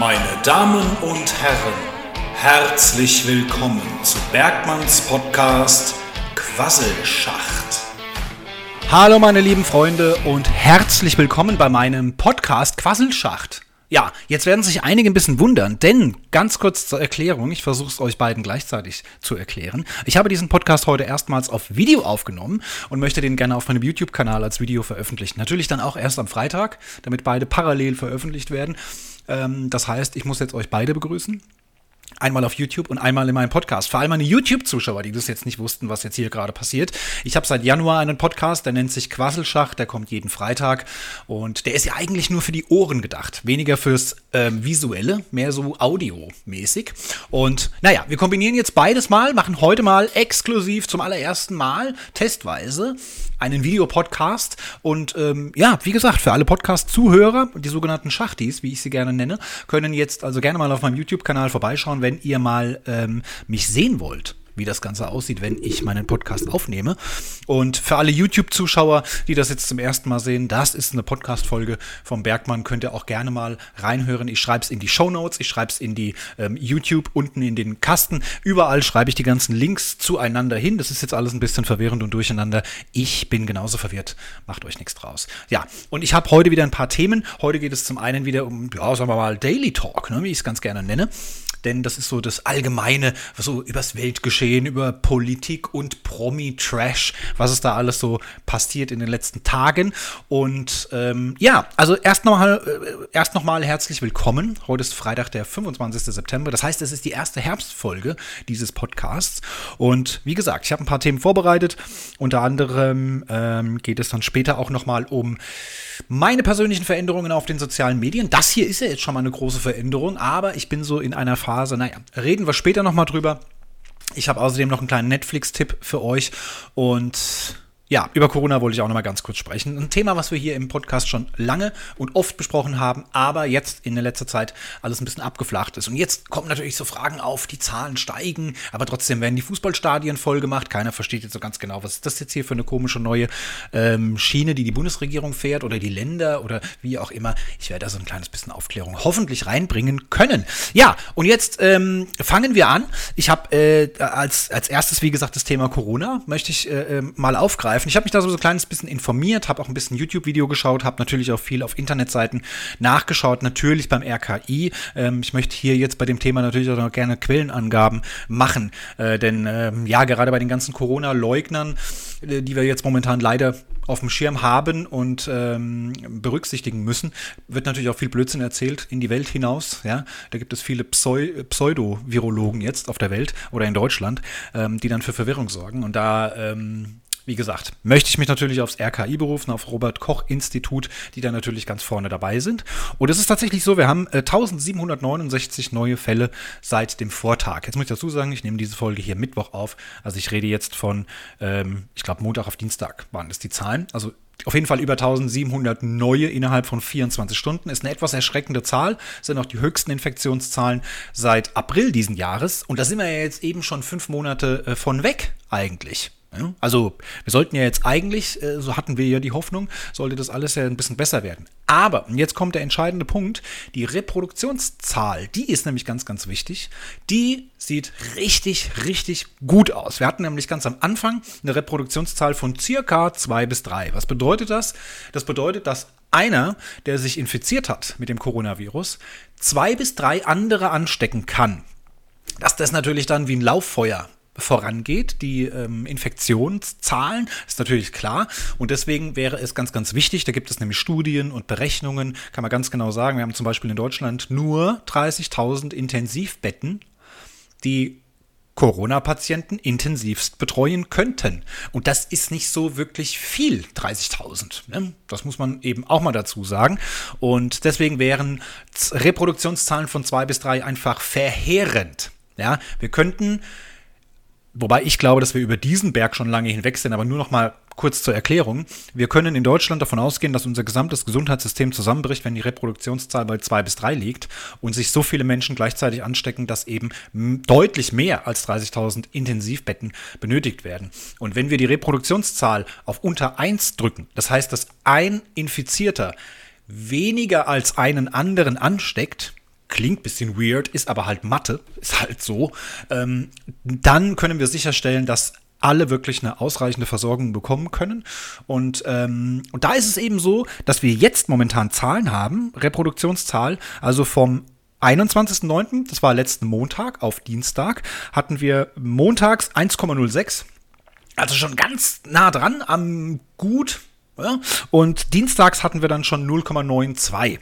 Meine Damen und Herren, herzlich willkommen zu Bergmanns Podcast Quasselschacht. Hallo meine lieben Freunde und herzlich willkommen bei meinem Podcast Quasselschacht. Ja, jetzt werden sich einige ein bisschen wundern, denn ganz kurz zur Erklärung, ich versuche es euch beiden gleichzeitig zu erklären. Ich habe diesen Podcast heute erstmals auf Video aufgenommen und möchte den gerne auf meinem YouTube-Kanal als Video veröffentlichen. Natürlich dann auch erst am Freitag, damit beide parallel veröffentlicht werden. Ähm, das heißt, ich muss jetzt euch beide begrüßen. Einmal auf YouTube und einmal in meinem Podcast. Vor allem meine YouTube-Zuschauer, die das jetzt nicht wussten, was jetzt hier gerade passiert. Ich habe seit Januar einen Podcast, der nennt sich Quasselschach, der kommt jeden Freitag. Und der ist ja eigentlich nur für die Ohren gedacht. Weniger fürs ähm, Visuelle, mehr so audiomäßig. Und naja, wir kombinieren jetzt beides mal, machen heute mal exklusiv zum allerersten Mal testweise einen Videopodcast. Und ähm, ja, wie gesagt, für alle Podcast-Zuhörer, die sogenannten Schachtis, wie ich sie gerne nenne, können jetzt also gerne mal auf meinem YouTube-Kanal vorbeischauen, wenn ihr mal ähm, mich sehen wollt wie das Ganze aussieht, wenn ich meinen Podcast aufnehme. Und für alle YouTube-Zuschauer, die das jetzt zum ersten Mal sehen, das ist eine Podcast-Folge vom Bergmann. Könnt ihr auch gerne mal reinhören. Ich schreibe es in die Show Notes, ich schreibe es in die ähm, YouTube unten in den Kasten. Überall schreibe ich die ganzen Links zueinander hin. Das ist jetzt alles ein bisschen verwirrend und durcheinander. Ich bin genauso verwirrt. Macht euch nichts draus. Ja, und ich habe heute wieder ein paar Themen. Heute geht es zum einen wieder um, ja, sagen wir mal, Daily Talk, ne, wie ich es ganz gerne nenne denn das ist so das Allgemeine, so übers Weltgeschehen, über Politik und Promi-Trash, was es da alles so passiert in den letzten Tagen. Und ähm, ja, also erst nochmal äh, erst noch herzlich willkommen. Heute ist Freitag, der 25. September. Das heißt, es ist die erste Herbstfolge dieses Podcasts. Und wie gesagt, ich habe ein paar Themen vorbereitet. Unter anderem ähm, geht es dann später auch nochmal um meine persönlichen Veränderungen auf den sozialen Medien. Das hier ist ja jetzt schon mal eine große Veränderung, aber ich bin so in einer Phase, naja, reden wir später nochmal drüber. Ich habe außerdem noch einen kleinen Netflix-Tipp für euch und ja, über Corona wollte ich auch noch mal ganz kurz sprechen. Ein Thema, was wir hier im Podcast schon lange und oft besprochen haben, aber jetzt in der letzten Zeit alles ein bisschen abgeflacht ist. Und jetzt kommen natürlich so Fragen auf, die Zahlen steigen, aber trotzdem werden die Fußballstadien voll gemacht. Keiner versteht jetzt so ganz genau, was ist das jetzt hier für eine komische neue ähm, Schiene, die die Bundesregierung fährt oder die Länder oder wie auch immer. Ich werde da so ein kleines bisschen Aufklärung hoffentlich reinbringen können. Ja, und jetzt ähm, fangen wir an. Ich habe äh, als, als erstes, wie gesagt, das Thema Corona möchte ich äh, ähm, mal aufgreifen greifen. Ich habe mich da so ein kleines bisschen informiert, habe auch ein bisschen YouTube-Video geschaut, habe natürlich auch viel auf Internetseiten nachgeschaut, natürlich beim RKI. Ähm, ich möchte hier jetzt bei dem Thema natürlich auch noch gerne Quellenangaben machen, äh, denn ähm, ja, gerade bei den ganzen Corona-Leugnern, äh, die wir jetzt momentan leider auf dem Schirm haben und ähm, berücksichtigen müssen, wird natürlich auch viel Blödsinn erzählt in die Welt hinaus. Ja, da gibt es viele Pseu Pseudo-Virologen jetzt auf der Welt oder in Deutschland, ähm, die dann für Verwirrung sorgen. Und da ähm, wie gesagt, möchte ich mich natürlich aufs RKI berufen, auf Robert Koch Institut, die da natürlich ganz vorne dabei sind. Und es ist tatsächlich so, wir haben äh, 1769 neue Fälle seit dem Vortag. Jetzt muss ich dazu sagen, ich nehme diese Folge hier Mittwoch auf. Also ich rede jetzt von, ähm, ich glaube, Montag auf Dienstag waren das die Zahlen. Also auf jeden Fall über 1700 neue innerhalb von 24 Stunden. Ist eine etwas erschreckende Zahl. Sind auch die höchsten Infektionszahlen seit April diesen Jahres. Und da sind wir ja jetzt eben schon fünf Monate äh, von weg eigentlich. Also wir sollten ja jetzt eigentlich, äh, so hatten wir ja die Hoffnung, sollte das alles ja ein bisschen besser werden. Aber, und jetzt kommt der entscheidende Punkt, die Reproduktionszahl, die ist nämlich ganz, ganz wichtig. Die sieht richtig, richtig gut aus. Wir hatten nämlich ganz am Anfang eine Reproduktionszahl von circa zwei bis drei. Was bedeutet das? Das bedeutet, dass einer, der sich infiziert hat mit dem Coronavirus, zwei bis drei andere anstecken kann. Dass das natürlich dann wie ein Lauffeuer vorangeht, die ähm, Infektionszahlen, ist natürlich klar. Und deswegen wäre es ganz, ganz wichtig, da gibt es nämlich Studien und Berechnungen, kann man ganz genau sagen, wir haben zum Beispiel in Deutschland nur 30.000 Intensivbetten, die Corona-Patienten intensivst betreuen könnten. Und das ist nicht so wirklich viel, 30.000. Ne? Das muss man eben auch mal dazu sagen. Und deswegen wären Reproduktionszahlen von zwei bis drei einfach verheerend. Ja, wir könnten Wobei ich glaube, dass wir über diesen Berg schon lange hinweg sind, aber nur noch mal kurz zur Erklärung. Wir können in Deutschland davon ausgehen, dass unser gesamtes Gesundheitssystem zusammenbricht, wenn die Reproduktionszahl bei zwei bis drei liegt und sich so viele Menschen gleichzeitig anstecken, dass eben deutlich mehr als 30.000 Intensivbetten benötigt werden. Und wenn wir die Reproduktionszahl auf unter eins drücken, das heißt, dass ein Infizierter weniger als einen anderen ansteckt, klingt ein bisschen weird, ist aber halt Mathe, ist halt so, ähm, dann können wir sicherstellen, dass alle wirklich eine ausreichende Versorgung bekommen können. Und, ähm, und da ist es eben so, dass wir jetzt momentan Zahlen haben, Reproduktionszahl, also vom 21.09., das war letzten Montag auf Dienstag, hatten wir montags 1,06. Also schon ganz nah dran am Gut. Ja? Und dienstags hatten wir dann schon 0,92.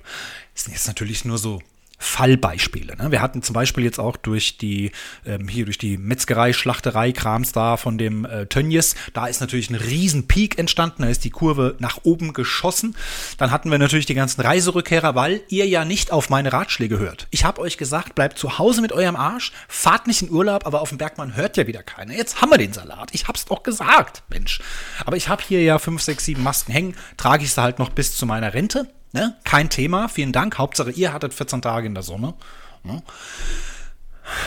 Das sind jetzt natürlich nur so Fallbeispiele. Ne? Wir hatten zum Beispiel jetzt auch durch die, ähm, hier durch die Metzgerei, Schlachterei, Krams da von dem äh, Tönnies, da ist natürlich ein riesen Peak entstanden, da ist die Kurve nach oben geschossen. Dann hatten wir natürlich die ganzen Reiserückkehrer, weil ihr ja nicht auf meine Ratschläge hört. Ich habe euch gesagt, bleibt zu Hause mit eurem Arsch, fahrt nicht in Urlaub, aber auf dem Bergmann hört ja wieder keiner. Jetzt haben wir den Salat. Ich hab's doch gesagt, Mensch. Aber ich habe hier ja fünf, sechs, sieben Masken hängen, trage ich sie halt noch bis zu meiner Rente. Ne? Kein Thema, vielen Dank. Hauptsache, ihr hattet 14 Tage in der Sonne. Ne?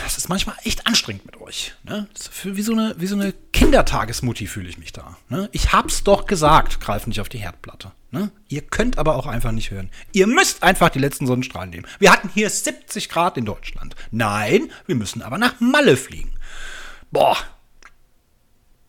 Das ist manchmal echt anstrengend mit euch. Ne? wie, so eine, wie so eine Kindertagesmutti fühle ich mich da. Ne? Ich hab's doch gesagt, greift nicht auf die Herdplatte. Ne? Ihr könnt aber auch einfach nicht hören. Ihr müsst einfach die letzten Sonnenstrahlen nehmen. Wir hatten hier 70 Grad in Deutschland. Nein, wir müssen aber nach Malle fliegen. Boah.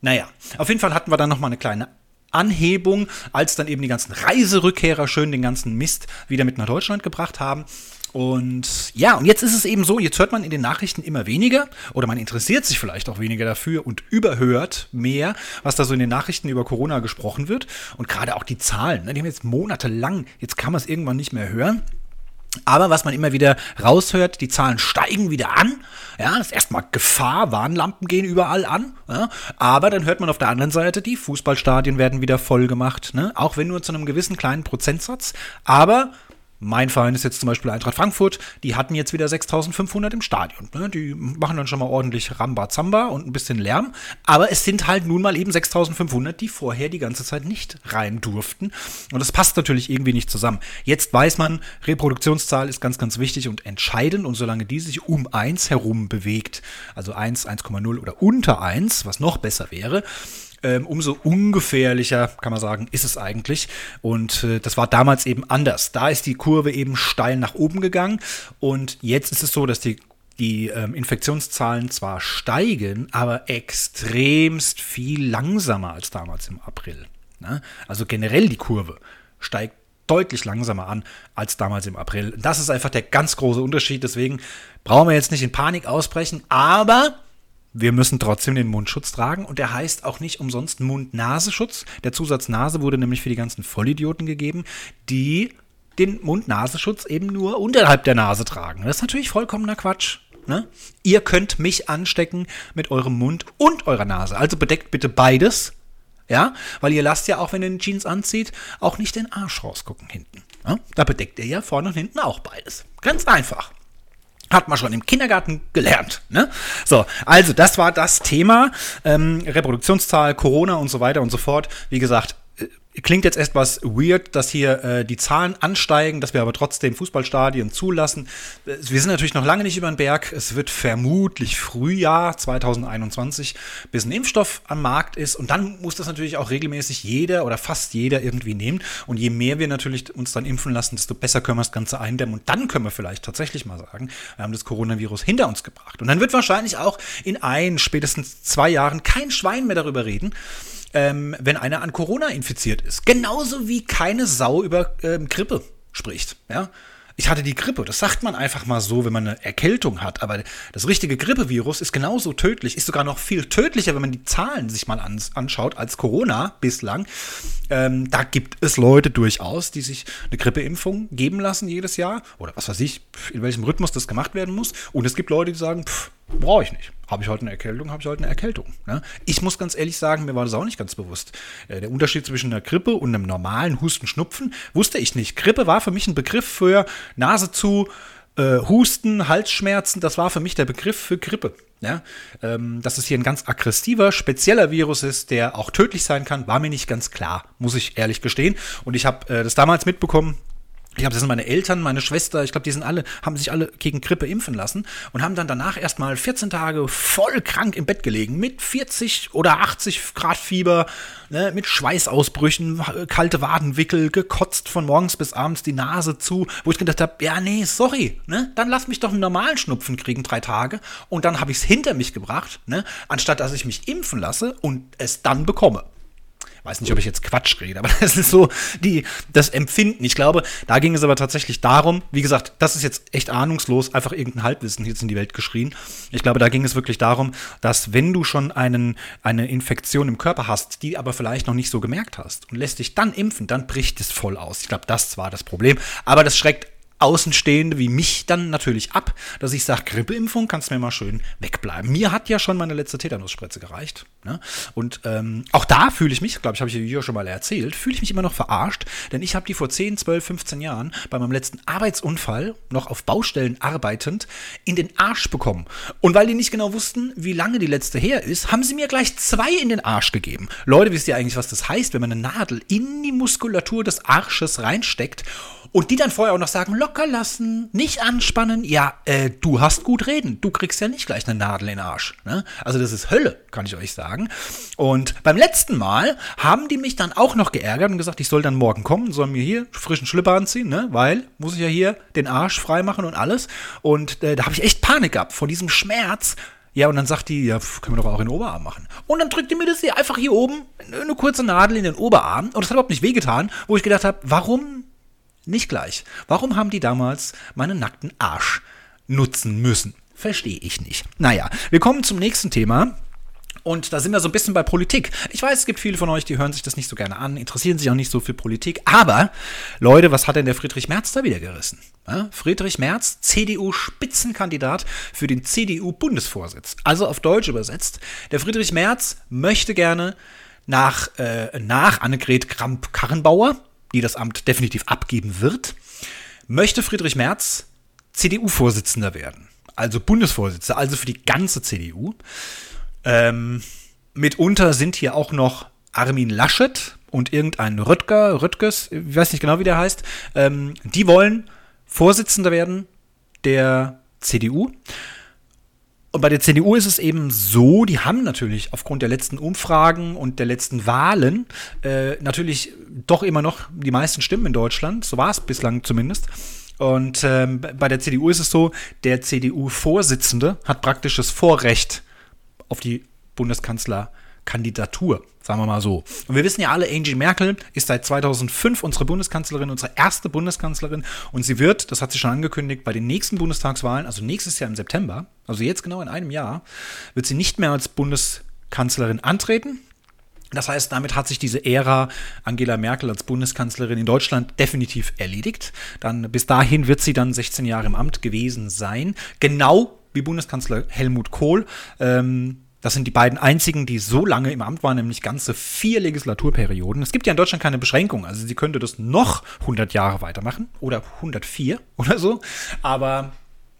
Naja, auf jeden Fall hatten wir dann nochmal eine kleine Anhebung, als dann eben die ganzen Reiserückkehrer schön den ganzen Mist wieder mit nach Deutschland gebracht haben. Und ja, und jetzt ist es eben so, jetzt hört man in den Nachrichten immer weniger oder man interessiert sich vielleicht auch weniger dafür und überhört mehr, was da so in den Nachrichten über Corona gesprochen wird. Und gerade auch die Zahlen, ne, die haben jetzt monatelang, jetzt kann man es irgendwann nicht mehr hören. Aber was man immer wieder raushört, die Zahlen steigen wieder an. Ja, das ist erstmal Gefahr, Warnlampen gehen überall an. Ja, aber dann hört man auf der anderen Seite, die Fußballstadien werden wieder voll gemacht. Ne? Auch wenn nur zu einem gewissen kleinen Prozentsatz. Aber mein Verein ist jetzt zum Beispiel Eintracht Frankfurt. Die hatten jetzt wieder 6500 im Stadion. Ne? Die machen dann schon mal ordentlich Rambazamba und ein bisschen Lärm. Aber es sind halt nun mal eben 6500, die vorher die ganze Zeit nicht rein durften. Und das passt natürlich irgendwie nicht zusammen. Jetzt weiß man, Reproduktionszahl ist ganz, ganz wichtig und entscheidend. Und solange die sich um 1 herum bewegt, also 1, 1,0 oder unter 1, was noch besser wäre, ähm, umso ungefährlicher, kann man sagen, ist es eigentlich. Und äh, das war damals eben anders. Da ist die Kurve eben steil nach oben gegangen. Und jetzt ist es so, dass die die ähm, Infektionszahlen zwar steigen, aber extremst viel langsamer als damals im April. Ne? Also generell die Kurve steigt deutlich langsamer an als damals im April. Das ist einfach der ganz große Unterschied. Deswegen brauchen wir jetzt nicht in Panik ausbrechen, aber wir müssen trotzdem den Mundschutz tragen und der heißt auch nicht umsonst Mund-Nasenschutz. Der Zusatz Nase wurde nämlich für die ganzen Vollidioten gegeben, die den Mund-Nasenschutz eben nur unterhalb der Nase tragen. Das ist natürlich vollkommener Quatsch. Ne? Ihr könnt mich anstecken mit eurem Mund und eurer Nase. Also bedeckt bitte beides. Ja, weil ihr lasst ja auch, wenn ihr den Jeans anzieht, auch nicht den Arsch rausgucken hinten. Ja? Da bedeckt ihr ja vorne und hinten auch beides. Ganz einfach. Hat man schon im Kindergarten gelernt. Ne? So, also das war das Thema. Ähm, Reproduktionszahl, Corona und so weiter und so fort. Wie gesagt, Klingt jetzt etwas weird, dass hier äh, die Zahlen ansteigen, dass wir aber trotzdem Fußballstadien zulassen. Wir sind natürlich noch lange nicht über den Berg. Es wird vermutlich Frühjahr 2021, bis ein Impfstoff am Markt ist. Und dann muss das natürlich auch regelmäßig jeder oder fast jeder irgendwie nehmen. Und je mehr wir natürlich uns dann impfen lassen, desto besser können wir das Ganze eindämmen. Und dann können wir vielleicht tatsächlich mal sagen, wir haben das Coronavirus hinter uns gebracht. Und dann wird wahrscheinlich auch in ein, spätestens zwei Jahren kein Schwein mehr darüber reden ähm, wenn einer an Corona infiziert ist. Genauso wie keine Sau über ähm, Grippe spricht. Ja? Ich hatte die Grippe. Das sagt man einfach mal so, wenn man eine Erkältung hat. Aber das richtige Grippevirus ist genauso tödlich, ist sogar noch viel tödlicher, wenn man die Zahlen sich mal anschaut, als Corona bislang. Ähm, da gibt es Leute durchaus, die sich eine Grippeimpfung geben lassen jedes Jahr. Oder was weiß ich, in welchem Rhythmus das gemacht werden muss. Und es gibt Leute, die sagen, pff, brauche ich nicht. Habe ich heute eine Erkältung, habe ich heute eine Erkältung. Ne? Ich muss ganz ehrlich sagen, mir war das auch nicht ganz bewusst. Äh, der Unterschied zwischen einer Grippe und einem normalen Husten-Schnupfen wusste ich nicht. Grippe war für mich ein Begriff für Nase zu, äh, Husten, Halsschmerzen. Das war für mich der Begriff für Grippe. Ja? Ähm, dass es hier ein ganz aggressiver, spezieller Virus ist, der auch tödlich sein kann, war mir nicht ganz klar, muss ich ehrlich gestehen. Und ich habe äh, das damals mitbekommen Ich glaube, das sind meine Eltern, meine Schwester, ich glaube, die sind alle, haben sich alle gegen Grippe impfen lassen und haben dann danach erstmal 14 Tage voll krank im Bett gelegen, mit 40 oder 80 Grad Fieber, ne, mit Schweißausbrüchen, kalte Wadenwickel, gekotzt von morgens bis abends die Nase zu, wo ich gedacht habe, ja, nee, sorry, ne, dann lass mich doch einen normalen Schnupfen kriegen, drei Tage und dann habe ich es hinter mich gebracht, ne, anstatt dass ich mich impfen lasse und es dann bekomme weiß nicht, ob ich jetzt Quatsch rede, aber das ist so die, das Empfinden. Ich glaube, da ging es aber tatsächlich darum, wie gesagt, das ist jetzt echt ahnungslos, einfach irgendein Halbwissen jetzt in die Welt geschrien. Ich glaube, da ging es wirklich darum, dass wenn du schon einen, eine Infektion im Körper hast, die aber vielleicht noch nicht so gemerkt hast und lässt dich dann impfen, dann bricht es voll aus. Ich glaube, das war das Problem. Aber das schreckt Außenstehende wie mich dann natürlich ab, dass ich sage, Grippeimpfung kannst mir mal schön wegbleiben. Mir hat ja schon meine letzte Tetanusspritze gereicht. Ne? Und ähm, auch da fühle ich mich, glaube ich, habe ich hier schon mal erzählt, fühle ich mich immer noch verarscht, denn ich habe die vor 10, 12, 15 Jahren bei meinem letzten Arbeitsunfall, noch auf Baustellen arbeitend, in den Arsch bekommen. Und weil die nicht genau wussten, wie lange die letzte her ist, haben sie mir gleich zwei in den Arsch gegeben. Leute, wisst ihr eigentlich, was das heißt, wenn man eine Nadel in die Muskulatur des Arsches reinsteckt und die dann vorher auch noch sagen, locker lassen, nicht anspannen. Ja, äh, du hast gut reden. Du kriegst ja nicht gleich eine Nadel in den Arsch. Ne? Also das ist Hölle, kann ich euch sagen. Und beim letzten Mal haben die mich dann auch noch geärgert und gesagt, ich soll dann morgen kommen, soll mir hier frischen Schlipper anziehen, ne? weil muss ich ja hier den Arsch freimachen und alles. Und äh, da habe ich echt Panik gehabt vor diesem Schmerz. Ja, und dann sagt die, ja, können wir doch auch in den Oberarm machen. Und dann drückt die mir das hier einfach hier oben, eine kurze Nadel in den Oberarm. Und das hat überhaupt nicht wehgetan, wo ich gedacht habe, warum nicht gleich. Warum haben die damals meinen nackten Arsch nutzen müssen? Verstehe ich nicht. Naja, wir kommen zum nächsten Thema. Und da sind wir so ein bisschen bei Politik. Ich weiß, es gibt viele von euch, die hören sich das nicht so gerne an, interessieren sich auch nicht so für Politik. Aber, Leute, was hat denn der Friedrich Merz da wieder gerissen? Friedrich Merz, CDU-Spitzenkandidat für den CDU-Bundesvorsitz. Also auf Deutsch übersetzt, der Friedrich Merz möchte gerne nach, äh, nach Annegret Kramp-Karrenbauer, die das Amt definitiv abgeben wird, möchte Friedrich Merz CDU-Vorsitzender werden. Also Bundesvorsitzender, also für die ganze CDU. Ähm, mitunter sind hier auch noch Armin Laschet und irgendein Röttger, Röttges, ich weiß nicht genau, wie der heißt. Ähm, die wollen Vorsitzender werden der CDU. Und bei der CDU ist es eben so, die haben natürlich aufgrund der letzten Umfragen und der letzten Wahlen äh, natürlich doch immer noch die meisten Stimmen in Deutschland. So war es bislang zumindest. Und ähm, bei der CDU ist es so, der CDU-Vorsitzende hat praktisch das Vorrecht auf die Bundeskanzlerkandidatur. Sagen wir mal so. Und wir wissen ja alle, Angie Merkel ist seit 2005 unsere Bundeskanzlerin, unsere erste Bundeskanzlerin. Und sie wird, das hat sie schon angekündigt, bei den nächsten Bundestagswahlen, also nächstes Jahr im September, also jetzt genau in einem Jahr, wird sie nicht mehr als Bundeskanzlerin antreten. Das heißt, damit hat sich diese Ära Angela Merkel als Bundeskanzlerin in Deutschland definitiv erledigt. Dann bis dahin wird sie dann 16 Jahre im Amt gewesen sein, genau wie Bundeskanzler Helmut Kohl. Ähm, das sind die beiden einzigen, die so lange im Amt waren, nämlich ganze vier Legislaturperioden. Es gibt ja in Deutschland keine Beschränkung. Also sie könnte das noch 100 Jahre weitermachen oder 104 oder so. Aber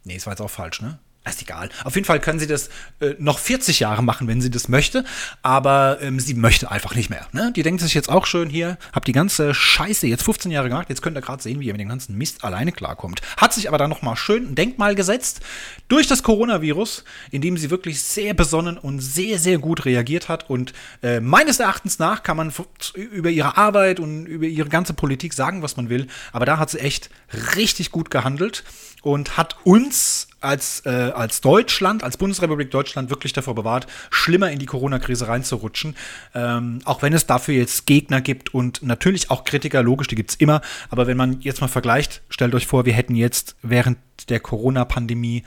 nee, es war jetzt auch falsch, ne? Ist egal. Auf jeden Fall können sie das äh, noch 40 Jahre machen, wenn sie das möchte. Aber ähm, sie möchte einfach nicht mehr. Ne? Die denkt sich jetzt auch schön hier, hab die ganze Scheiße jetzt 15 Jahre gemacht. Jetzt könnt ihr gerade sehen, wie ihr mit dem ganzen Mist alleine klarkommt. Hat sich aber dann nochmal schön ein Denkmal gesetzt durch das Coronavirus, indem sie wirklich sehr besonnen und sehr, sehr gut reagiert hat. Und äh, meines Erachtens nach kann man über ihre Arbeit und über ihre ganze Politik sagen, was man will. Aber da hat sie echt richtig gut gehandelt und hat uns als, äh, als Deutschland, als Bundesrepublik Deutschland wirklich davor bewahrt, schlimmer in die Corona-Krise reinzurutschen. Ähm, auch wenn es dafür jetzt Gegner gibt und natürlich auch Kritiker, logisch, die gibt es immer. Aber wenn man jetzt mal vergleicht, stellt euch vor, wir hätten jetzt während der Corona-Pandemie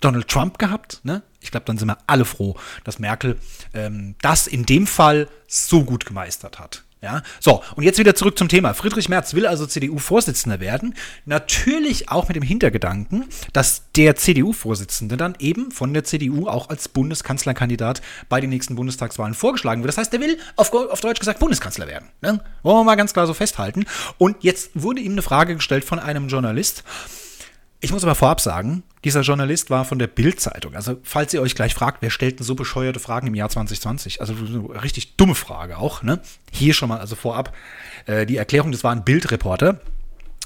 Donald Trump gehabt. Ne? Ich glaube, dann sind wir alle froh, dass Merkel ähm, das in dem Fall so gut gemeistert hat. Ja, so, und jetzt wieder zurück zum Thema. Friedrich Merz will also CDU-Vorsitzender werden. Natürlich auch mit dem Hintergedanken, dass der CDU-Vorsitzende dann eben von der CDU auch als Bundeskanzlerkandidat bei den nächsten Bundestagswahlen vorgeschlagen wird. Das heißt, er will auf, auf Deutsch gesagt Bundeskanzler werden. Ne? Wollen wir mal ganz klar so festhalten. Und jetzt wurde ihm eine Frage gestellt von einem Journalist. Ich muss aber vorab sagen, dieser Journalist war von der Bild-Zeitung. Also, falls ihr euch gleich fragt, wer stellt denn so bescheuerte Fragen im Jahr 2020? Also, eine richtig dumme Frage auch, ne? Hier schon mal, also vorab, äh, die Erklärung, das war ein Bildreporter.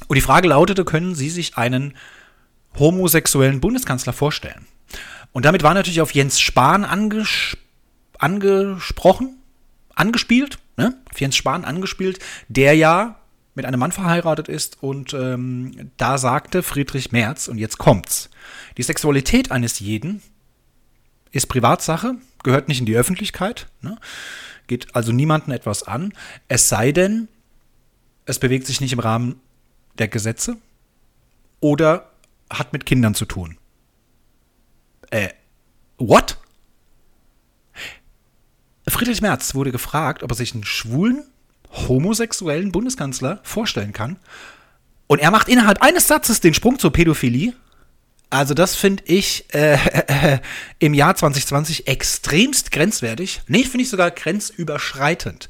Und die Frage lautete, können Sie sich einen homosexuellen Bundeskanzler vorstellen? Und damit war natürlich auf Jens Spahn anges angesprochen, angespielt, ne? auf Jens Spahn angespielt, der ja mit einem Mann verheiratet ist und ähm, da sagte Friedrich Merz, und jetzt kommt's, die Sexualität eines jeden ist Privatsache, gehört nicht in die Öffentlichkeit, ne? geht also niemanden etwas an, es sei denn, es bewegt sich nicht im Rahmen der Gesetze oder hat mit Kindern zu tun. Äh, what? Friedrich Merz wurde gefragt, ob er sich einen schwulen, homosexuellen Bundeskanzler vorstellen kann. Und er macht innerhalb eines Satzes den Sprung zur Pädophilie. Also das finde ich äh, äh, im Jahr 2020 extremst grenzwertig. Nee, finde ich sogar grenzüberschreitend.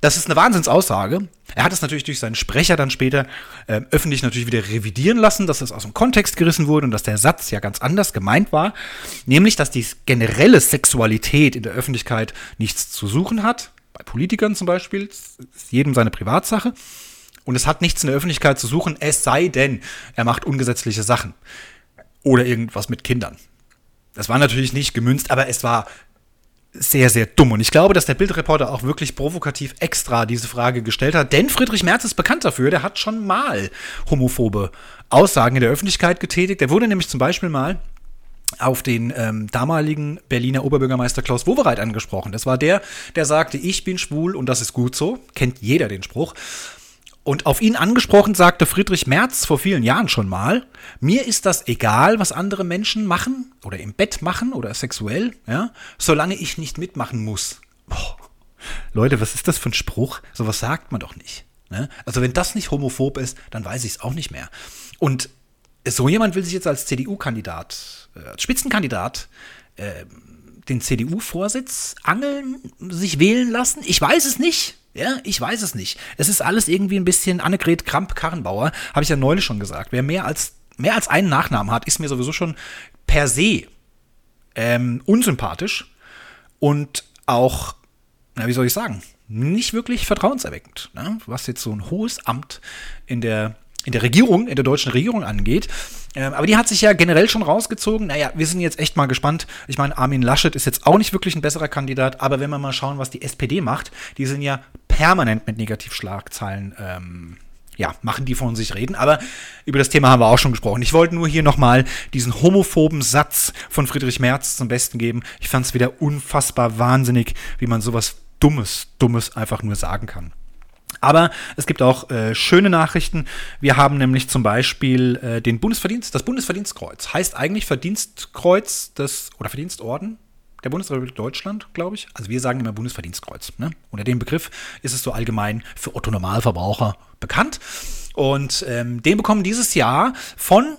Das ist eine Wahnsinnsaussage. Er hat es natürlich durch seinen Sprecher dann später äh, öffentlich natürlich wieder revidieren lassen, dass es aus dem Kontext gerissen wurde und dass der Satz ja ganz anders gemeint war. Nämlich, dass die generelle Sexualität in der Öffentlichkeit nichts zu suchen hat. Bei Politikern zum Beispiel. Ist jedem seine Privatsache. Und es hat nichts in der Öffentlichkeit zu suchen, es sei denn, er macht ungesetzliche Sachen. Oder irgendwas mit Kindern. Das war natürlich nicht gemünzt, aber es war sehr, sehr dumm. Und ich glaube, dass der Bildreporter auch wirklich provokativ extra diese Frage gestellt hat. Denn Friedrich Merz ist bekannt dafür, der hat schon mal homophobe Aussagen in der Öffentlichkeit getätigt. Der wurde nämlich zum Beispiel mal auf den ähm, damaligen Berliner Oberbürgermeister Klaus Wowereit angesprochen. Das war der, der sagte, ich bin schwul und das ist gut so. Kennt jeder den Spruch. Und auf ihn angesprochen sagte Friedrich Merz vor vielen Jahren schon mal, mir ist das egal, was andere Menschen machen oder im Bett machen oder sexuell, ja, solange ich nicht mitmachen muss. Boah. Leute, was ist das für ein Spruch? Sowas sagt man doch nicht. Ne? Also wenn das nicht homophob ist, dann weiß ich es auch nicht mehr. Und so jemand will sich jetzt als CDU-Kandidat, äh, als Spitzenkandidat, äh, den CDU-Vorsitz angeln, sich wählen lassen? Ich weiß es nicht. Ja, ich weiß es nicht. Es ist alles irgendwie ein bisschen Annegret Kramp-Karrenbauer, habe ich ja neulich schon gesagt. Wer mehr als, mehr als einen Nachnamen hat, ist mir sowieso schon per se ähm, unsympathisch und auch, na, wie soll ich sagen, nicht wirklich vertrauenserweckend. Ne? Was jetzt so ein hohes Amt in der in der Regierung, in der deutschen Regierung angeht. Ähm, aber die hat sich ja generell schon rausgezogen. Naja, wir sind jetzt echt mal gespannt. Ich meine, Armin Laschet ist jetzt auch nicht wirklich ein besserer Kandidat, aber wenn wir mal schauen, was die SPD macht, die sind ja permanent mit Negativschlagzeilen. Ähm, ja, machen die von sich reden. Aber über das Thema haben wir auch schon gesprochen. Ich wollte nur hier nochmal diesen homophoben Satz von Friedrich Merz zum Besten geben. Ich fand es wieder unfassbar wahnsinnig, wie man sowas Dummes, Dummes einfach nur sagen kann. Aber es gibt auch äh, schöne Nachrichten. Wir haben nämlich zum Beispiel äh, den Bundesverdienst, das Bundesverdienstkreuz. Heißt eigentlich Verdienstkreuz des, oder Verdienstorden der Bundesrepublik Deutschland, glaube ich. Also wir sagen immer Bundesverdienstkreuz. Ne? Unter dem Begriff ist es so allgemein für Otto Normalverbraucher bekannt. Und ähm, den bekommen dieses Jahr von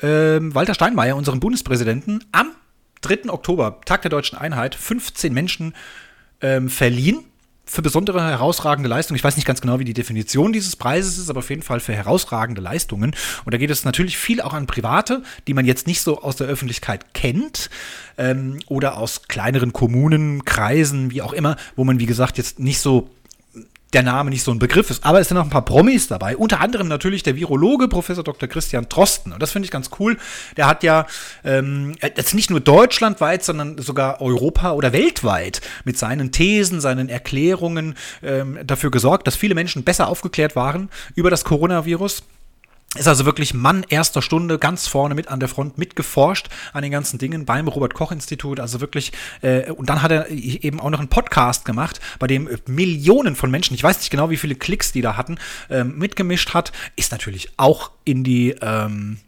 ähm, Walter Steinmeier, unserem Bundespräsidenten, am 3. Oktober, Tag der deutschen Einheit, 15 Menschen ähm, verliehen für besondere herausragende Leistungen. Ich weiß nicht ganz genau, wie die Definition dieses Preises ist, aber auf jeden Fall für herausragende Leistungen. Und da geht es natürlich viel auch an Private, die man jetzt nicht so aus der Öffentlichkeit kennt ähm, oder aus kleineren Kommunen, Kreisen, wie auch immer, wo man, wie gesagt, jetzt nicht so der Name nicht so ein Begriff ist. Aber es sind noch ein paar Promis dabei. Unter anderem natürlich der Virologe Professor Dr. Christian Drosten. Und das finde ich ganz cool. Der hat ja ähm, jetzt nicht nur deutschlandweit, sondern sogar Europa oder weltweit mit seinen Thesen, seinen Erklärungen ähm, dafür gesorgt, dass viele Menschen besser aufgeklärt waren über das Coronavirus. Ist also wirklich Mann erster Stunde, ganz vorne mit an der Front, mitgeforscht an den ganzen Dingen beim Robert-Koch-Institut. Also wirklich, äh, und dann hat er eben auch noch einen Podcast gemacht, bei dem Millionen von Menschen, ich weiß nicht genau, wie viele Klicks die da hatten, äh, mitgemischt hat. Ist natürlich auch in die, ähm,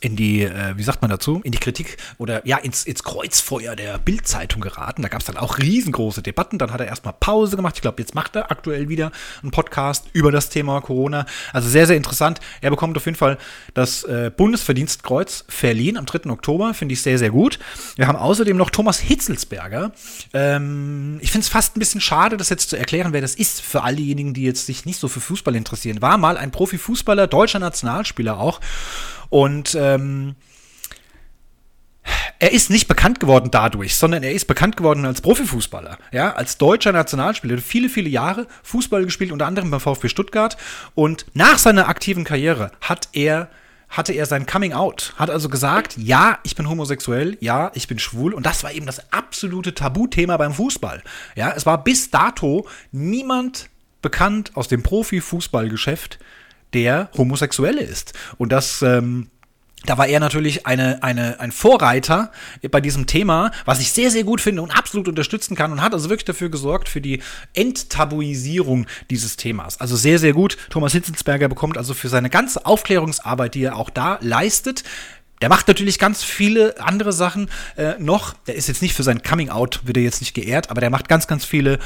in die, äh, wie sagt man dazu, in die Kritik oder ja, ins, ins Kreuzfeuer der Bildzeitung geraten. Da gab es dann auch riesengroße Debatten. Dann hat er erstmal Pause gemacht. Ich glaube, jetzt macht er aktuell wieder einen Podcast über das Thema Corona. Also sehr, sehr interessant. Er bekommt auf jeden Fall das äh, Bundesverdienstkreuz verliehen am 3. Oktober. Finde ich sehr, sehr gut. Wir haben außerdem noch Thomas Hitzelsberger. Ähm, ich finde es fast ein bisschen schade, das jetzt zu erklären, wer das ist für all diejenigen, die jetzt sich nicht so für Fußball interessieren. War mal ein Profifußballer, deutscher Nationalspieler auch. Und ähm, er ist nicht bekannt geworden dadurch, sondern er ist bekannt geworden als Profifußballer, ja, als deutscher Nationalspieler. Viele, viele Jahre Fußball gespielt, unter anderem beim VfB Stuttgart. Und nach seiner aktiven Karriere hat er hatte er sein Coming Out, hat also gesagt, ja, ich bin homosexuell, ja, ich bin schwul und das war eben das absolute Tabuthema beim Fußball. Ja, es war bis dato niemand bekannt aus dem Profifußballgeschäft, der Homosexuelle ist. Und das ähm, da war er natürlich eine, eine, ein Vorreiter bei diesem Thema, was ich sehr, sehr gut finde und absolut unterstützen kann und hat also wirklich dafür gesorgt für die Enttabuisierung dieses Themas. Also sehr, sehr gut. Thomas Hitzensberger bekommt also für seine ganze Aufklärungsarbeit, die er auch da leistet, der macht natürlich ganz viele andere Sachen äh, noch. Der ist jetzt nicht für sein Coming Out, wird er jetzt nicht geehrt, aber der macht ganz, ganz viele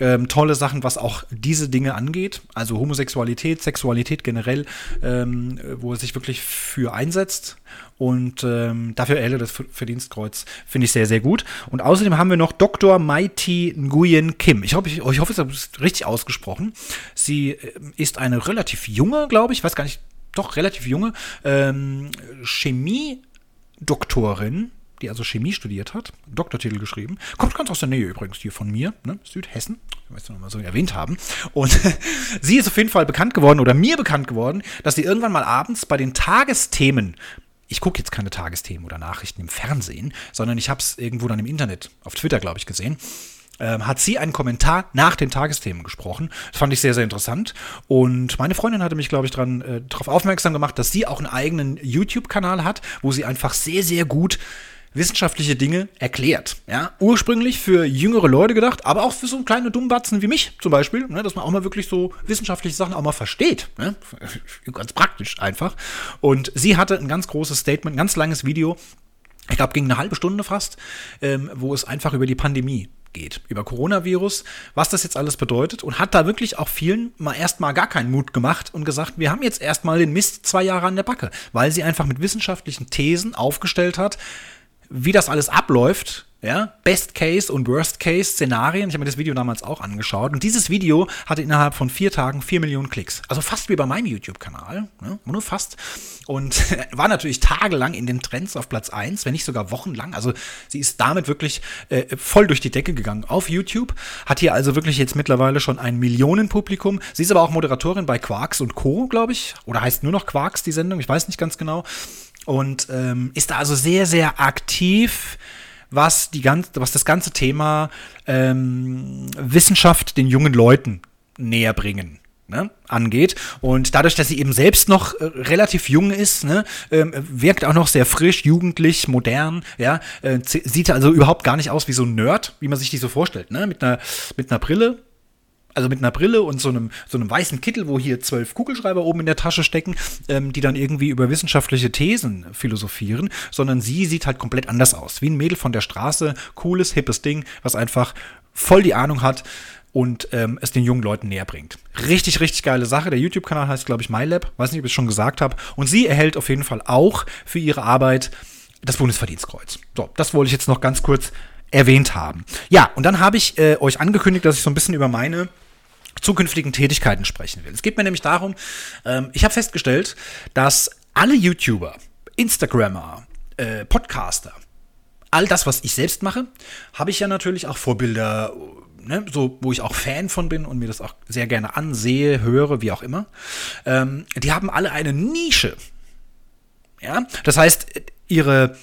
ähm, tolle Sachen, was auch diese Dinge angeht. Also Homosexualität, Sexualität generell, ähm, wo er sich wirklich für einsetzt. Und ähm, dafür erhält er das Verdienstkreuz. Finde ich sehr, sehr gut. Und außerdem haben wir noch Dr. Mighty Nguyen Kim. Ich hoffe, ich, ich hoffe, es ist richtig ausgesprochen. Sie äh, ist eine relativ junge, glaube ich, weiß gar nicht doch relativ junge ähm, Chemie-Doktorin, die also Chemie studiert hat, Doktortitel geschrieben, kommt ganz aus der Nähe übrigens hier von mir, ne? Südhessen, ich weiß noch mal so erwähnt haben. Und sie ist auf jeden Fall bekannt geworden oder mir bekannt geworden, dass sie irgendwann mal abends bei den Tagesthemen ich gucke jetzt keine Tagesthemen oder Nachrichten im Fernsehen, sondern ich habe es irgendwo dann im Internet, auf Twitter, glaube ich, gesehen ähm, hat sie einen Kommentar nach den Tagesthemen gesprochen. Das fand ich sehr, sehr interessant. Und meine Freundin hatte mich, glaube ich, dran, äh, darauf aufmerksam gemacht, dass sie auch einen eigenen YouTube-Kanal hat, wo sie einfach sehr, sehr gut wissenschaftliche Dinge erklärt. Ja? Ursprünglich für jüngere Leute gedacht, aber auch für so kleine Dummbatzen wie mich zum Beispiel, ne? dass man auch mal wirklich so wissenschaftliche Sachen auch mal versteht. Ne? Ganz praktisch einfach. Und sie hatte ein ganz großes Statement, ein ganz langes Video, ich glaube, ging eine halbe Stunde fast, ähm, wo es einfach über die Pandemie geht, über Coronavirus, was das jetzt alles bedeutet und hat da wirklich auch vielen mal erstmal gar keinen Mut gemacht und gesagt, wir haben jetzt erstmal den Mist zwei Jahre an der Backe, weil sie einfach mit wissenschaftlichen Thesen aufgestellt hat, wie das alles abläuft, ja, Best Case und Worst Case Szenarien. Ich habe mir das Video damals auch angeschaut. Und dieses Video hatte innerhalb von vier Tagen vier Millionen Klicks. Also fast wie bei meinem YouTube-Kanal. Ne? Nur fast. Und war natürlich tagelang in den Trends auf Platz 1, wenn nicht sogar wochenlang. Also sie ist damit wirklich äh, voll durch die Decke gegangen auf YouTube. Hat hier also wirklich jetzt mittlerweile schon ein Millionenpublikum. Sie ist aber auch Moderatorin bei Quarks und Co., glaube ich. Oder heißt nur noch Quarks die Sendung? Ich weiß nicht ganz genau. Und ähm, ist da also sehr, sehr aktiv was, die ganz, was das ganze Thema ähm, Wissenschaft den jungen Leuten näher bringen. Ne, angeht. Und dadurch, dass sie eben selbst noch äh, relativ jung ist, ne, ähm, wirkt auch noch sehr frisch, jugendlich, modern, ja, äh, sieht also überhaupt gar nicht aus wie so ein Nerd, wie man sich die so vorstellt, ne, mit einer, mit einer Brille, also mit einer Brille und so einem, so einem weißen Kittel, wo hier zwölf Kugelschreiber oben in der Tasche stecken, ähm, die dann irgendwie über wissenschaftliche Thesen philosophieren, sondern sie sieht halt komplett anders aus. Wie ein Mädel von der Straße, cooles, hippes Ding, was einfach voll die Ahnung hat und ähm, es den jungen Leuten näher bringt. Richtig, richtig geile Sache. Der YouTube-Kanal heißt, glaube ich, MyLab. Weiß nicht, ob ich es schon gesagt habe. Und sie erhält auf jeden Fall auch für ihre Arbeit das Bundesverdienstkreuz. So, das wollte ich jetzt noch ganz kurz erwähnt haben. Ja, und dann habe ich äh, euch angekündigt, dass ich so ein bisschen über meine zukünftigen Tätigkeiten sprechen will. Es geht mir nämlich darum, ähm, ich habe festgestellt, dass alle YouTuber, Instagrammer, äh, Podcaster, all das, was ich selbst mache, habe ich ja natürlich auch Vorbilder, ne, so, wo ich auch Fan von bin und mir das auch sehr gerne ansehe, höre, wie auch immer. Ähm, die haben alle eine Nische. Ja, das heißt, ihre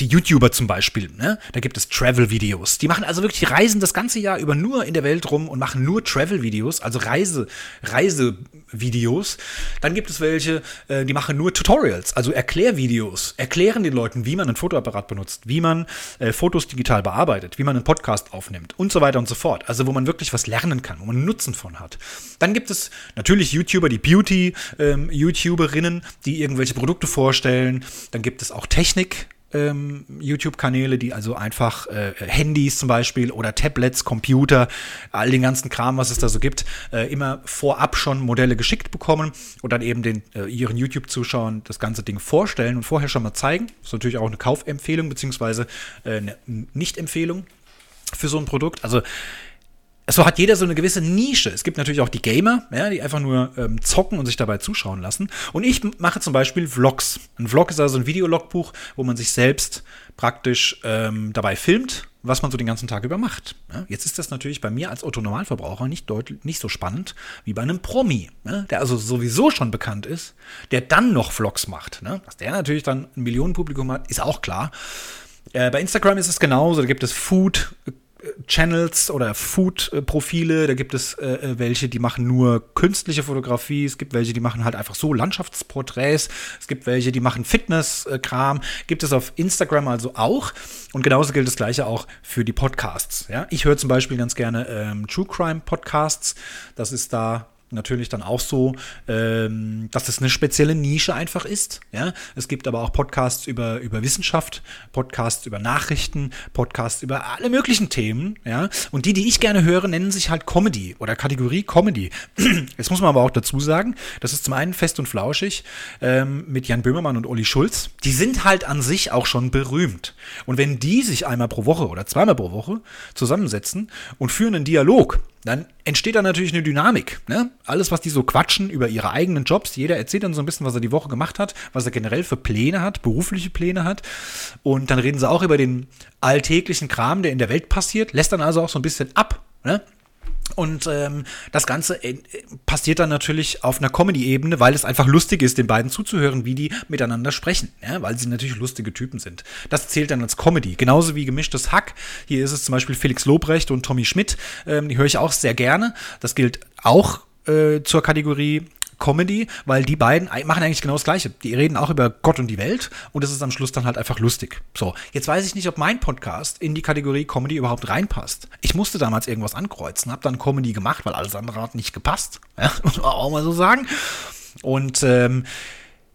die YouTuber zum Beispiel, ne? da gibt es Travel-Videos. Die machen also wirklich, die reisen das ganze Jahr über nur in der Welt rum und machen nur Travel-Videos, also Reise, Reisevideos. Dann gibt es welche, äh, die machen nur Tutorials, also Erklärvideos, erklären den Leuten, wie man ein Fotoapparat benutzt, wie man äh, Fotos digital bearbeitet, wie man einen Podcast aufnimmt und so weiter und so fort. Also wo man wirklich was lernen kann, wo man Nutzen von hat. Dann gibt es natürlich YouTuber, die Beauty-YouTuberinnen, ähm, die irgendwelche Produkte vorstellen. Dann gibt es auch Technik ähm, YouTube-Kanäle, die also einfach äh, Handys zum Beispiel oder Tablets, Computer, all den ganzen Kram, was es da so gibt, äh, immer vorab schon Modelle geschickt bekommen und dann eben den äh, ihren YouTube-Zuschauern das ganze Ding vorstellen und vorher schon mal zeigen. Das ist natürlich auch eine Kaufempfehlung beziehungsweise äh, eine Nicht-Empfehlung für so ein Produkt. Also so hat jeder so eine gewisse Nische. Es gibt natürlich auch die Gamer, ja, die einfach nur ähm, zocken und sich dabei zuschauen lassen. Und ich mache zum Beispiel Vlogs. Ein Vlog ist also ein Videologbuch, wo man sich selbst praktisch ähm, dabei filmt, was man so den ganzen Tag über macht. Ja, jetzt ist das natürlich bei mir als Otto-Normalverbraucher nicht, nicht so spannend wie bei einem Promi, ja, der also sowieso schon bekannt ist, der dann noch Vlogs macht. Ne? Dass der natürlich dann ein Millionenpublikum hat, ist auch klar. Äh, bei Instagram ist es genauso, da gibt es Food, Channels oder Food-Profile. Da gibt es äh, äh, welche, die machen nur künstliche Fotografie. Es gibt welche, die machen halt einfach so Landschaftsporträts. Es gibt welche, die machen Fitness-Kram. Gibt es auf Instagram also auch. Und genauso gilt das Gleiche auch für die Podcasts. Ja? Ich höre zum Beispiel ganz gerne ähm, True Crime Podcasts. Das ist da natürlich dann auch so, ähm, dass es eine spezielle Nische einfach ist. Ja? Es gibt aber auch Podcasts über, über Wissenschaft, Podcasts über Nachrichten, Podcasts über alle möglichen Themen. Ja? Und die, die ich gerne höre, nennen sich halt Comedy oder Kategorie Comedy. Jetzt muss man aber auch dazu sagen, das ist zum einen fest und flauschig ähm, mit Jan Böhmermann und Olli Schulz. Die sind halt an sich auch schon berühmt. Und wenn die sich einmal pro Woche oder zweimal pro Woche zusammensetzen und führen einen Dialog, dann entsteht da natürlich eine Dynamik. Ne? Alles, was die so quatschen über ihre eigenen Jobs, jeder erzählt dann so ein bisschen, was er die Woche gemacht hat, was er generell für Pläne hat, berufliche Pläne hat. Und dann reden sie auch über den alltäglichen Kram, der in der Welt passiert, lässt dann also auch so ein bisschen ab. Ne? Und ähm, das Ganze äh, passiert dann natürlich auf einer Comedy-Ebene, weil es einfach lustig ist, den beiden zuzuhören, wie die miteinander sprechen, ja? weil sie natürlich lustige Typen sind. Das zählt dann als Comedy. Genauso wie gemischtes Hack. Hier ist es zum Beispiel Felix Lobrecht und Tommy Schmidt. Ähm, die höre ich auch sehr gerne. Das gilt auch äh, zur Kategorie Comedy, weil die beiden machen eigentlich genau das Gleiche. Die reden auch über Gott und die Welt und es ist am Schluss dann halt einfach lustig. So, jetzt weiß ich nicht, ob mein Podcast in die Kategorie Comedy überhaupt reinpasst. Ich musste damals irgendwas ankreuzen, habe dann Comedy gemacht, weil alles andere hat nicht gepasst. Ja, muss man auch mal so sagen. Und ähm,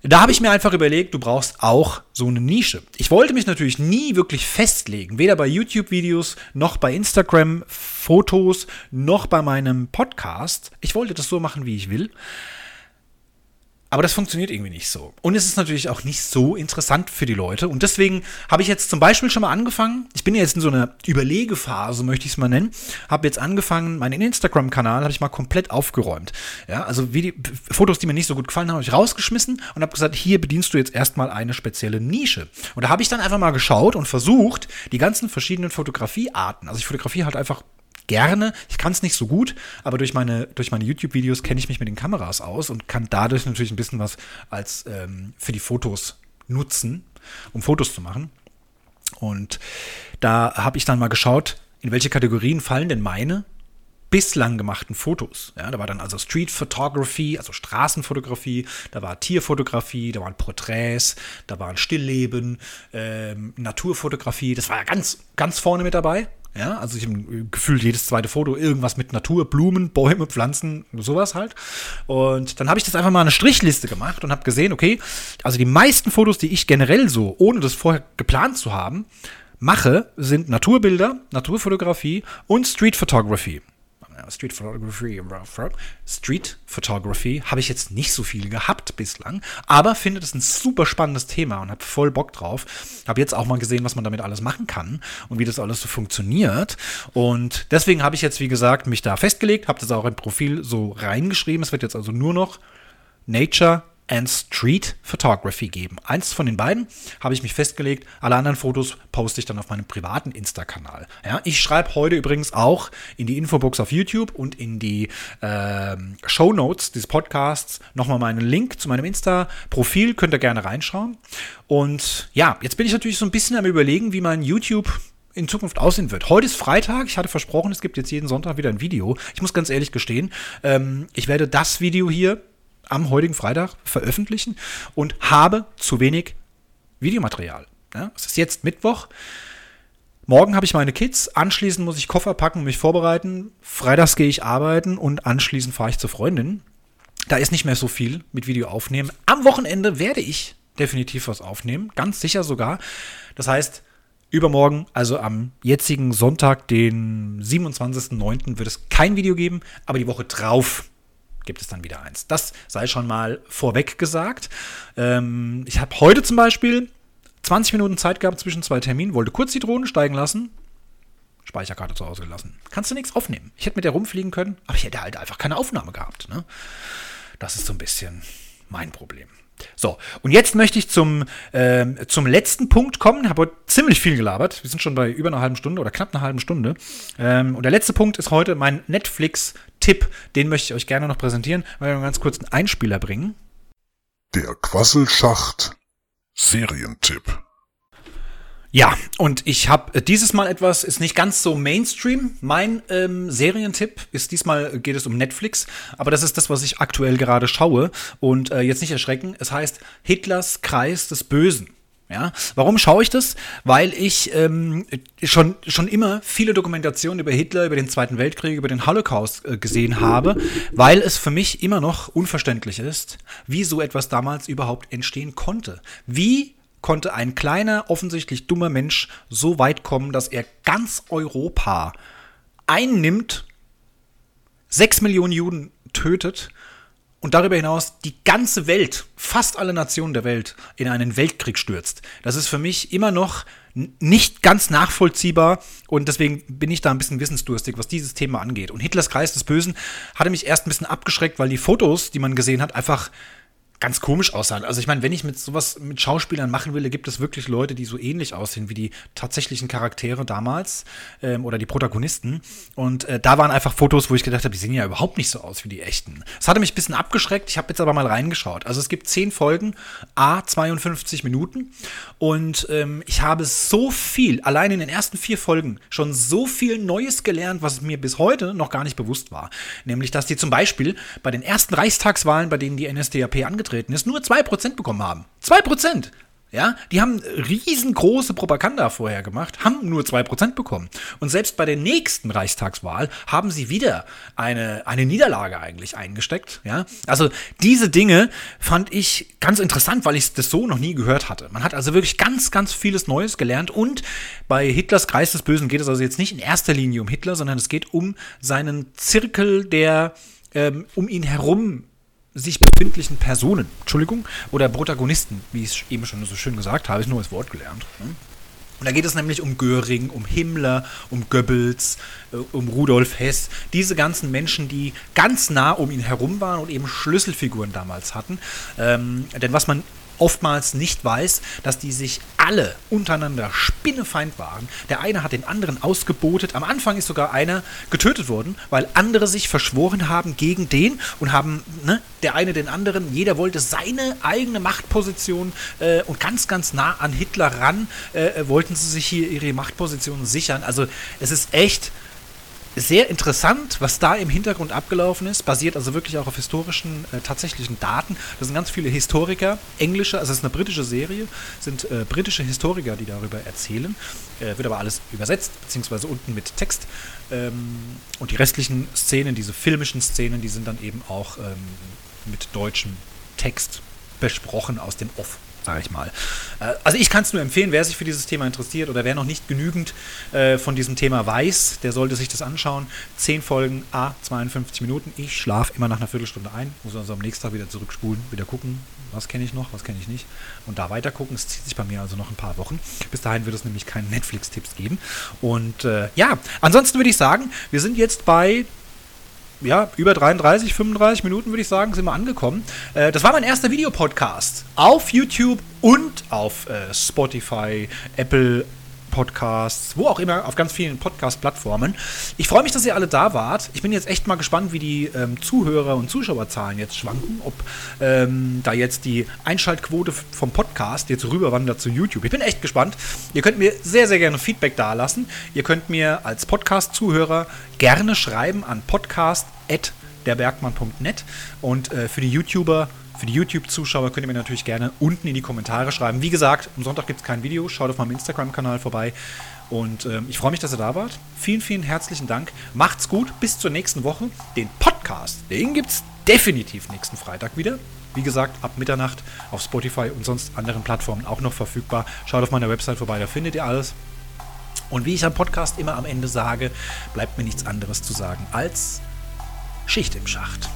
da habe ich mir einfach überlegt, du brauchst auch so eine Nische. Ich wollte mich natürlich nie wirklich festlegen, weder bei YouTube-Videos noch bei Instagram-Fotos noch bei meinem Podcast. Ich wollte das so machen, wie ich will. Aber das funktioniert irgendwie nicht so. Und es ist natürlich auch nicht so interessant für die Leute. Und deswegen habe ich jetzt zum Beispiel schon mal angefangen, ich bin jetzt in so einer Überlegephase, möchte ich es mal nennen, habe jetzt angefangen, meinen Instagram-Kanal habe ich mal komplett aufgeräumt. Ja, also Video, Fotos, die mir nicht so gut gefallen haben, habe ich rausgeschmissen und habe gesagt, hier bedienst du jetzt erstmal eine spezielle Nische. Und da habe ich dann einfach mal geschaut und versucht, die ganzen verschiedenen Fotografiearten, also ich fotografiere halt einfach gerne. Ich kann es nicht so gut, aber durch meine, durch meine YouTube-Videos kenne ich mich mit den Kameras aus und kann dadurch natürlich ein bisschen was als ähm, für die Fotos nutzen, um Fotos zu machen. Und da habe ich dann mal geschaut, in welche Kategorien fallen denn meine bislang gemachten Fotos. Ja, da war dann also Street Photography, also Straßenfotografie, da war Tierfotografie, da waren Porträts, da waren Stillleben, ähm, Naturfotografie. Das war ja ganz, ganz vorne mit dabei. Ja, also ich habe gefühlt jedes zweite Foto irgendwas mit Natur, Blumen, Bäume, Pflanzen, sowas halt. Und dann habe ich das einfach mal eine Strichliste gemacht und habe gesehen, okay, also die meisten Fotos, die ich generell so, ohne das vorher geplant zu haben, mache, sind Naturbilder, Naturfotografie und Street Photography. Street Photography, Street Photography habe ich jetzt nicht so viel gehabt bislang, aber finde das ein super spannendes Thema und habe voll Bock drauf. Habe jetzt auch mal gesehen, was man damit alles machen kann und wie das alles so funktioniert. Und deswegen habe ich jetzt, wie gesagt, mich da festgelegt, habe das auch im Profil so reingeschrieben. Es wird jetzt also nur noch Nature and Street Photography geben. Eins von den beiden habe ich mich festgelegt. Alle anderen Fotos poste ich dann auf meinem privaten Insta-Kanal. Ja, ich schreibe heute übrigens auch in die Infobox auf YouTube und in die äh, Show Notes des Podcasts nochmal meinen Link zu meinem Insta-Profil. Könnt ihr gerne reinschauen. Und ja, jetzt bin ich natürlich so ein bisschen am Überlegen, wie mein YouTube in Zukunft aussehen wird. Heute ist Freitag. Ich hatte versprochen, es gibt jetzt jeden Sonntag wieder ein Video. Ich muss ganz ehrlich gestehen, ähm, ich werde das Video hier am heutigen Freitag veröffentlichen und habe zu wenig Videomaterial. Ja, es ist jetzt Mittwoch. Morgen habe ich meine Kids, anschließend muss ich Koffer packen und mich vorbereiten. Freitags gehe ich arbeiten und anschließend fahre ich zur Freundin. Da ist nicht mehr so viel mit Video aufnehmen. Am Wochenende werde ich definitiv was aufnehmen, ganz sicher sogar. Das heißt, übermorgen, also am jetzigen Sonntag, den 27.09., wird es kein Video geben, aber die Woche drauf gibt es dann wieder eins. Das sei schon mal vorweg gesagt. Ähm, ich habe heute zum Beispiel 20 Minuten Zeit gehabt zwischen zwei Terminen, wollte kurz die Drohnen steigen lassen. Speicherkarte zu Hause gelassen. Kannst du nichts aufnehmen. Ich hätte mit der rumfliegen können, aber ich hätte halt einfach keine Aufnahme gehabt. Ne? Das ist so ein bisschen mein Problem. So, und jetzt möchte ich zum, äh, zum letzten Punkt kommen. Ich habe heute ziemlich viel gelabert. Wir sind schon bei über einer halben Stunde oder knapp einer halben Stunde. Ähm, und der letzte Punkt ist heute mein Netflix-Tipp. Den möchte ich euch gerne noch präsentieren, weil wir einen ganz kurz einen Einspieler bringen. Der Quasselschacht Serientipp. Ja, und ich habe äh, dieses Mal etwas, ist nicht ganz so Mainstream. Mein ähm, Serientipp ist diesmal, geht es um Netflix, aber das ist das, was ich aktuell gerade schaue. Und äh, jetzt nicht erschrecken, es heißt Hitlers Kreis des Bösen. Ja, warum schaue ich das? Weil ich ähm, schon, schon immer viele Dokumentationen über Hitler, über den Zweiten Weltkrieg, über den Holocaust äh, gesehen habe, weil es für mich immer noch unverständlich ist, wie so etwas damals überhaupt entstehen konnte. Wie konnte ein kleiner, offensichtlich dummer Mensch so weit kommen, dass er ganz Europa einnimmt, sechs Millionen Juden tötet und darüber hinaus die ganze Welt, fast alle Nationen der Welt, in einen Weltkrieg stürzt. Das ist für mich immer noch nicht ganz nachvollziehbar und deswegen bin ich da ein bisschen wissensdurstig, was dieses Thema angeht. Und Hitlers Kreis des Bösen hatte mich erst ein bisschen abgeschreckt, weil die Fotos, die man gesehen hat, einfach ganz komisch aussahen. Also ich meine, wenn ich mit sowas mit Schauspielern machen will, gibt es wirklich Leute, die so ähnlich aussehen wie die tatsächlichen Charaktere damals ähm, oder die Protagonisten. Und äh, da waren einfach Fotos, wo ich gedacht habe, die sehen ja überhaupt nicht so aus wie die echten. Es hatte mich ein bisschen abgeschreckt. Ich habe jetzt aber mal reingeschaut. Also es gibt zehn Folgen, a 52 Minuten. Und ähm, ich habe so viel, allein in den ersten vier Folgen, schon so viel Neues gelernt, was mir bis heute noch gar nicht bewusst war. Nämlich, dass die zum Beispiel bei den ersten Reichstagswahlen, bei denen die NSDAP angetreten aufgetreten ist, nur 2% bekommen haben. 2%! Ja, die haben riesengroße Propaganda vorher gemacht, haben nur 2% bekommen. Und selbst bei der nächsten Reichstagswahl haben sie wieder eine, eine Niederlage eigentlich eingesteckt. Ja, also diese Dinge fand ich ganz interessant, weil ich das so noch nie gehört hatte. Man hat also wirklich ganz, ganz vieles Neues gelernt. Und bei Hitlers Kreis des Bösen geht es also jetzt nicht in erster Linie um Hitler, sondern es geht um seinen Zirkel, der ähm, um ihn herum sich befindlichen Personen, Entschuldigung, oder Protagonisten, wie ich es eben schon so schön gesagt habe, ist nur das Wort gelernt. Ne? Und da geht es nämlich um Göring, um Himmler, um Goebbels, äh, um Rudolf Hess, diese ganzen Menschen, die ganz nah um ihn herum waren und eben Schlüsselfiguren damals hatten. Ähm, denn was man oftmals nicht weiß, dass die sich alle untereinander spinnefeind waren. Der eine hat den anderen ausgebotet. Am Anfang ist sogar einer getötet worden, weil andere sich verschworen haben gegen den und haben, ne, der eine den anderen, jeder wollte seine eigene Machtposition äh, und ganz, ganz nah an Hitler ran, äh, wollten sie sich hier ihre Machtposition sichern. Also es ist echt sehr interessant, was da im Hintergrund abgelaufen ist. Basiert also wirklich auch auf historischen, äh, tatsächlichen Daten. Das sind ganz viele Historiker, englische, also es ist eine britische Serie, sind äh, britische Historiker, die darüber erzählen. Äh, wird aber alles übersetzt, beziehungsweise unten mit Text. Ähm, und die restlichen Szenen, diese filmischen Szenen, die sind dann eben auch ähm, mit deutschem Text besprochen aus dem Off sage ich mal. Äh, also ich kann es nur empfehlen, wer sich für dieses Thema interessiert oder wer noch nicht genügend äh, von diesem Thema weiß, der sollte sich das anschauen. Zehn Folgen, a 52 Minuten. Ich schlafe immer nach einer Viertelstunde ein, muss also am nächsten Tag wieder zurückspulen, wieder gucken, was kenne ich noch, was kenne ich nicht und da weiter gucken. Es zieht sich bei mir also noch ein paar Wochen. Bis dahin wird es nämlich keine Netflix-Tipps geben. Und äh, ja, ansonsten würde ich sagen, wir sind jetzt bei ja, über 33, 35 Minuten würde ich sagen, sind wir angekommen. Äh, das war mein erster Videopodcast auf YouTube und auf äh, Spotify, Apple Podcasts, wo auch immer, auf ganz vielen Podcast-Plattformen. Ich freue mich, dass ihr alle da wart. Ich bin jetzt echt mal gespannt, wie die ähm, Zuhörer- und Zuschauerzahlen jetzt schwanken, ob ähm, da jetzt die Einschaltquote vom Podcast jetzt rüberwandert zu YouTube. Ich bin echt gespannt. Ihr könnt mir sehr, sehr gerne Feedback dalassen. Ihr könnt mir als Podcast-Zuhörer gerne schreiben an podcast.derbergmann.net und äh, für die YouTuber für die YouTube-Zuschauer könnt ihr mir natürlich gerne unten in die Kommentare schreiben. Wie gesagt, am Sonntag gibt es kein Video. Schaut auf meinem Instagram-Kanal vorbei. Und ähm, ich freue mich, dass ihr da wart. Vielen, vielen herzlichen Dank. Macht's gut. Bis zur nächsten Woche. Den Podcast, den gibt es definitiv nächsten Freitag wieder. Wie gesagt, ab Mitternacht auf Spotify und sonst anderen Plattformen auch noch verfügbar. Schaut auf meiner Website vorbei, da findet ihr alles. Und wie ich am Podcast immer am Ende sage, bleibt mir nichts anderes zu sagen als Schicht im Schacht.